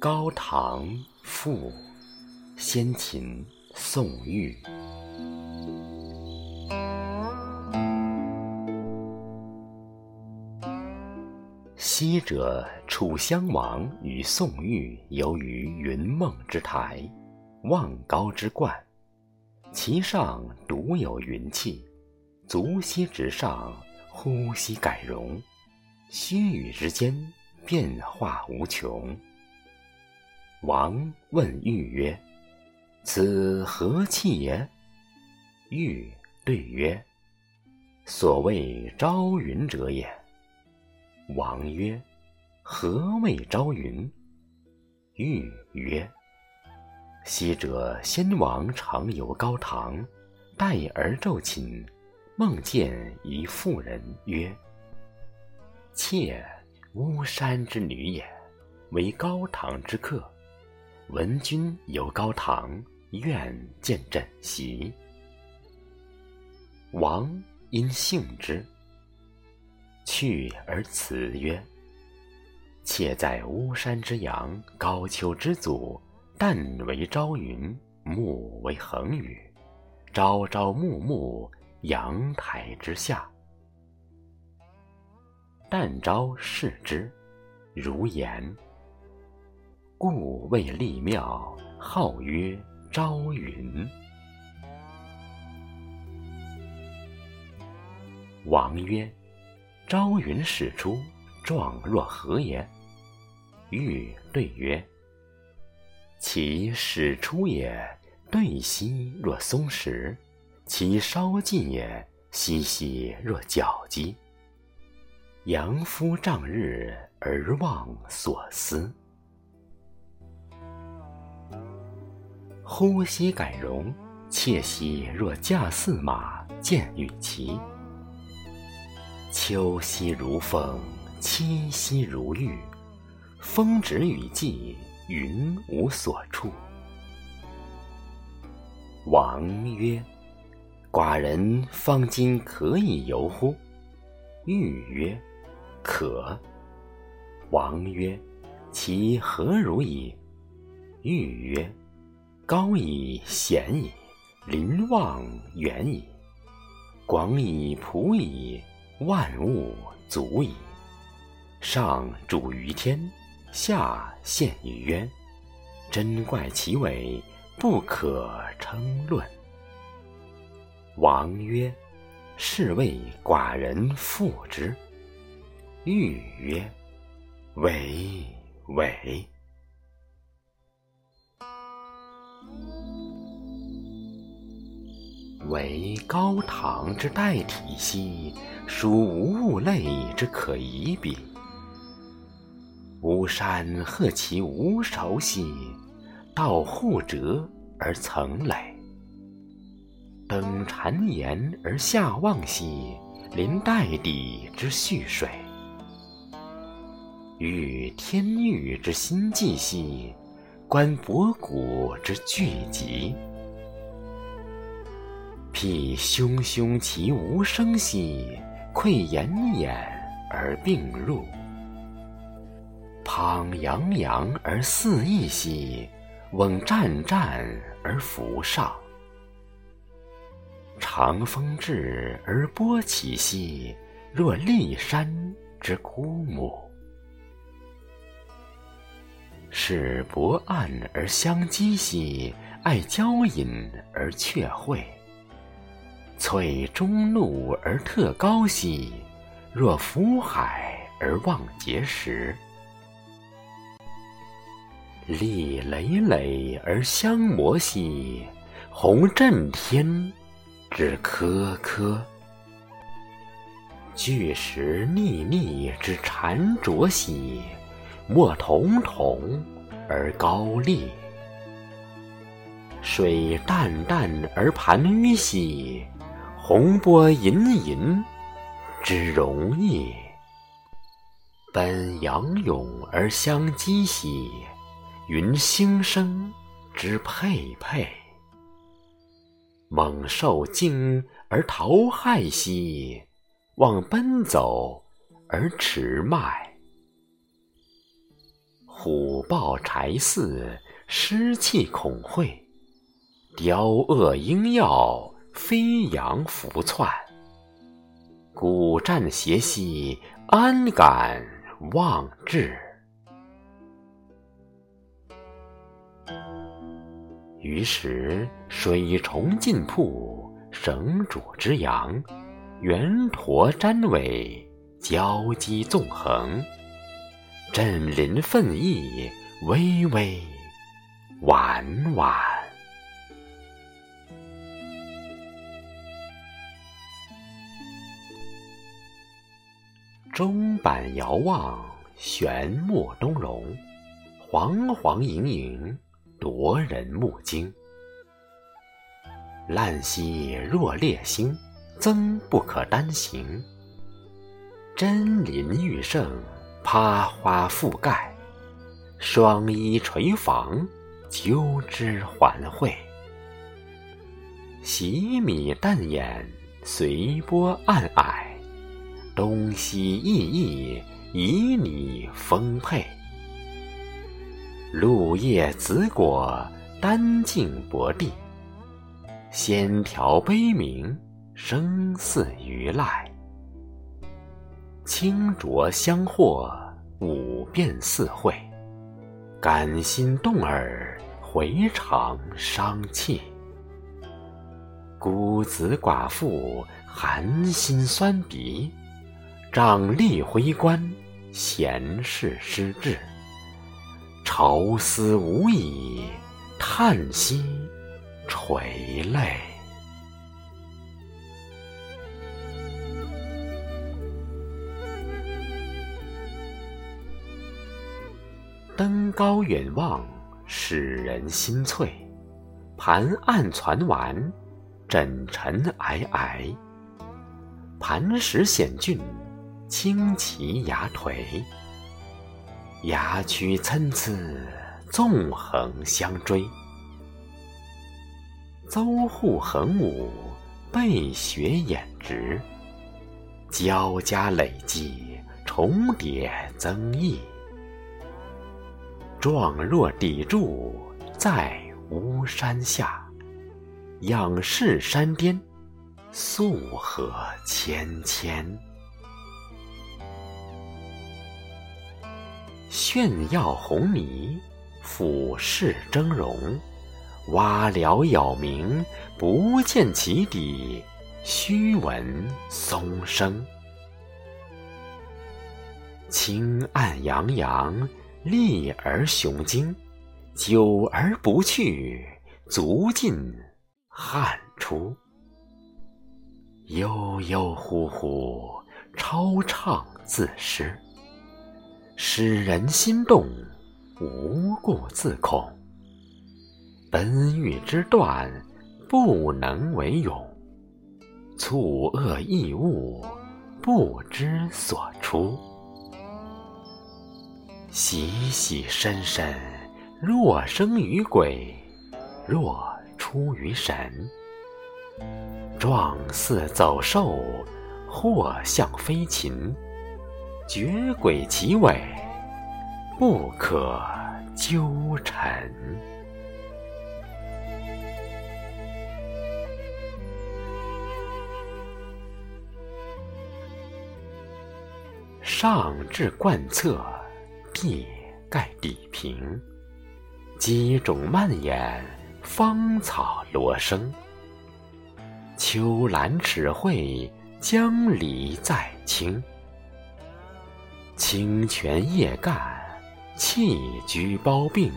高唐赋，先秦宋玉。昔者楚襄王与宋玉游于云梦之台，望高之冠，其上独有云气，足兮直上，呼吸改容，须臾之间，变化无穷。王问玉曰：“此何气也？”玉对曰：“所谓朝云者也。”王曰：“何谓朝云？”玉曰：“昔者先王常游高堂，待而昼寝，梦见一妇人曰：‘妾巫山之女也，为高堂之客。’”闻君游高堂，愿见枕席。王因幸之，去而辞曰：“妾在巫山之阳，高丘之祖，旦为朝云，暮为恒雨，朝朝暮暮，阳台之下。旦朝视之，如言。”故谓立庙，号曰朝云。王曰：“朝云始出，状若何也？”玉对曰：“其始出也，对兮若松石；其稍尽也，兮兮若皎肌。阳夫丈日，而忘所思。”呼吸改容，妾兮若驾驷马，见与骑。秋兮如风，凄兮如玉。风止雨霁，云无所处。王曰：“寡人方今可以游乎？”玉曰：“可。”王曰：“其何如矣？”玉曰：高以，险矣，临望远矣，广以，普矣，万物足矣。上主于天，下陷于渊，真怪其伟，不可称论。王曰：“是谓寡人负之。”欲曰：“伟，伟。”为高堂之代体兮，属无物类之可移比。巫山贺其无韶兮，道户折而层垒。登谗岩而下望兮，临代底之蓄水。遇天域之心悸兮，观博古之巨极。辟汹汹其无声兮，窥炎炎而并入。滂洋洋而肆溢兮，瓮湛湛而浮上。长风至而波起兮，若骊山之枯木。使薄暗而相击兮，爱交隐而却会。翠中怒而特高兮，若浮海而望碣石；砾累累而相磨兮，鸿震天之科科；巨石腻腻之缠着兮，莫统统而高丽；水淡淡而盘纡兮。洪波隐隐之容易，奔洋涌而相击兮，云星声之佩佩。猛兽惊而逃骇兮，望奔走而驰迈。虎豹豺驷，失气恐秽；雕鳄鹰鹞，飞扬浮窜。鼓战邪兮，安敢忘志？于是水虫进铺，绳主之阳，圆驼瞻尾，交击纵横，振林奋翼，巍巍婉婉。钟板遥望，玄木东荣，煌煌盈盈。夺人目睛，烂兮若烈星，增不可单行。真林玉胜，趴花覆盖，双衣垂妨，纠枝环会。洗米淡眼，随波暗霭，东西熠熠，旖旎丰沛。露叶紫果，丹径薄地；仙条悲鸣，声似鱼籁。清浊相和，五变四会，感心动耳，回肠伤气。孤子寡妇，寒心酸鼻；长吏徽官，闲事失志。愁思无已，叹息垂泪。登高远望，使人心翠；盘岸攒丸，枕尘皑皑。磐石险峻，青旗崖颓。崖曲参差，纵横相追；邹户横武，背雪掩直；交加累积，重叠增益。状若砥柱，在巫山下；仰视山巅，素河芊芊。炫耀红霓，俯视峥嵘；蛙鹩杳鸣，不见其底，须闻松声。清岸洋洋，立而雄精；久而不去，足尽汉出。悠悠忽忽，超畅自失。使人心动，无故自恐。本欲之断，不能为勇；蹙恶异物，不知所出。喜喜深深，若生于鬼，若出于神。状似走兽，或像飞禽。绝轨其尾，不可纠缠。上至冠侧，地盖底平。机种蔓延，芳草罗生。秋兰齿慧，江离在清。清泉叶干，气居包并；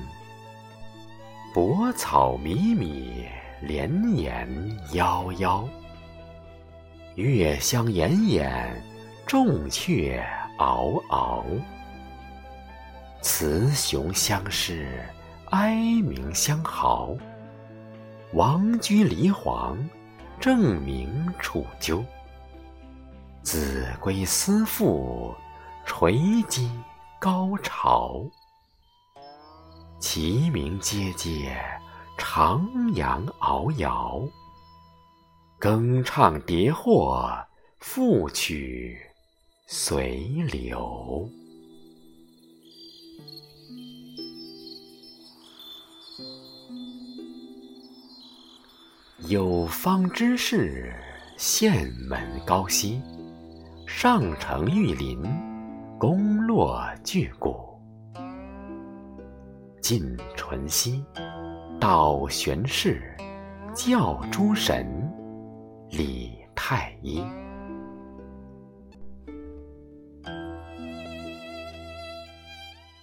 薄草弥弥，连延夭夭。月香奄奄，众雀嗷嗷。雌雄相视，哀鸣相号。王居离黄，正名楚鸠。子规思妇。垂击高巢，齐鸣阶阶，徜徉遨摇。更唱叠货，复曲随流。有方之士，县门高息，上承玉林，宫落巨谷。晋淳熙，道玄氏，教诸神，礼太医。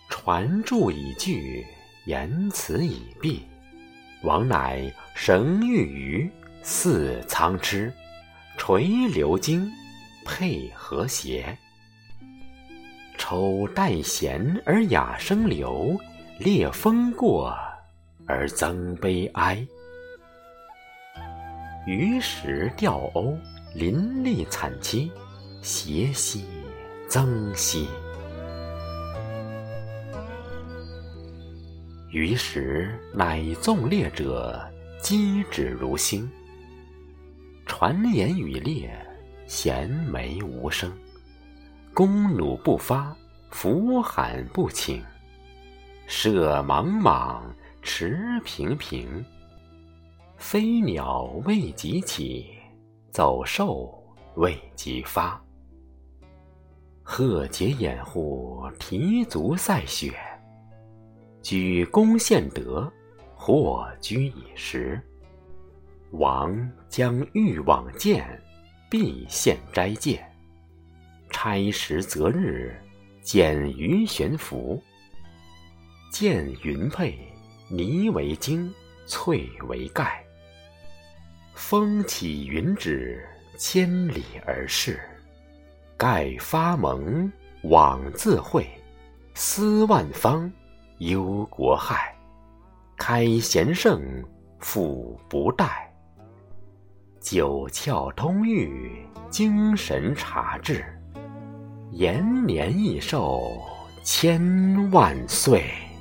传注已具，言辞已毕。王乃绳玉鱼，似苍之，垂流经，配和谐。抽代弦而雅声流，烈风过而增悲哀。鱼食钓鸥，林立惨凄，斜兮增兮。鱼食，乃纵猎者击指如星，传言语烈，弦眉无声，弓弩不发，伏喊不请，射茫茫，驰平平，飞鸟未及起，走兽未及发，贺节掩护，提足赛雪。举弓献德，或居以时。王将欲往见，必献斋戒。差时择日，检鱼悬浮。见云佩，泥为晶，翠为盖。风起云止，千里而逝。盖发蒙，往自会，思万方。忧国害，开贤圣，复不殆。九窍通郁，精神察治，延年益寿，千万岁。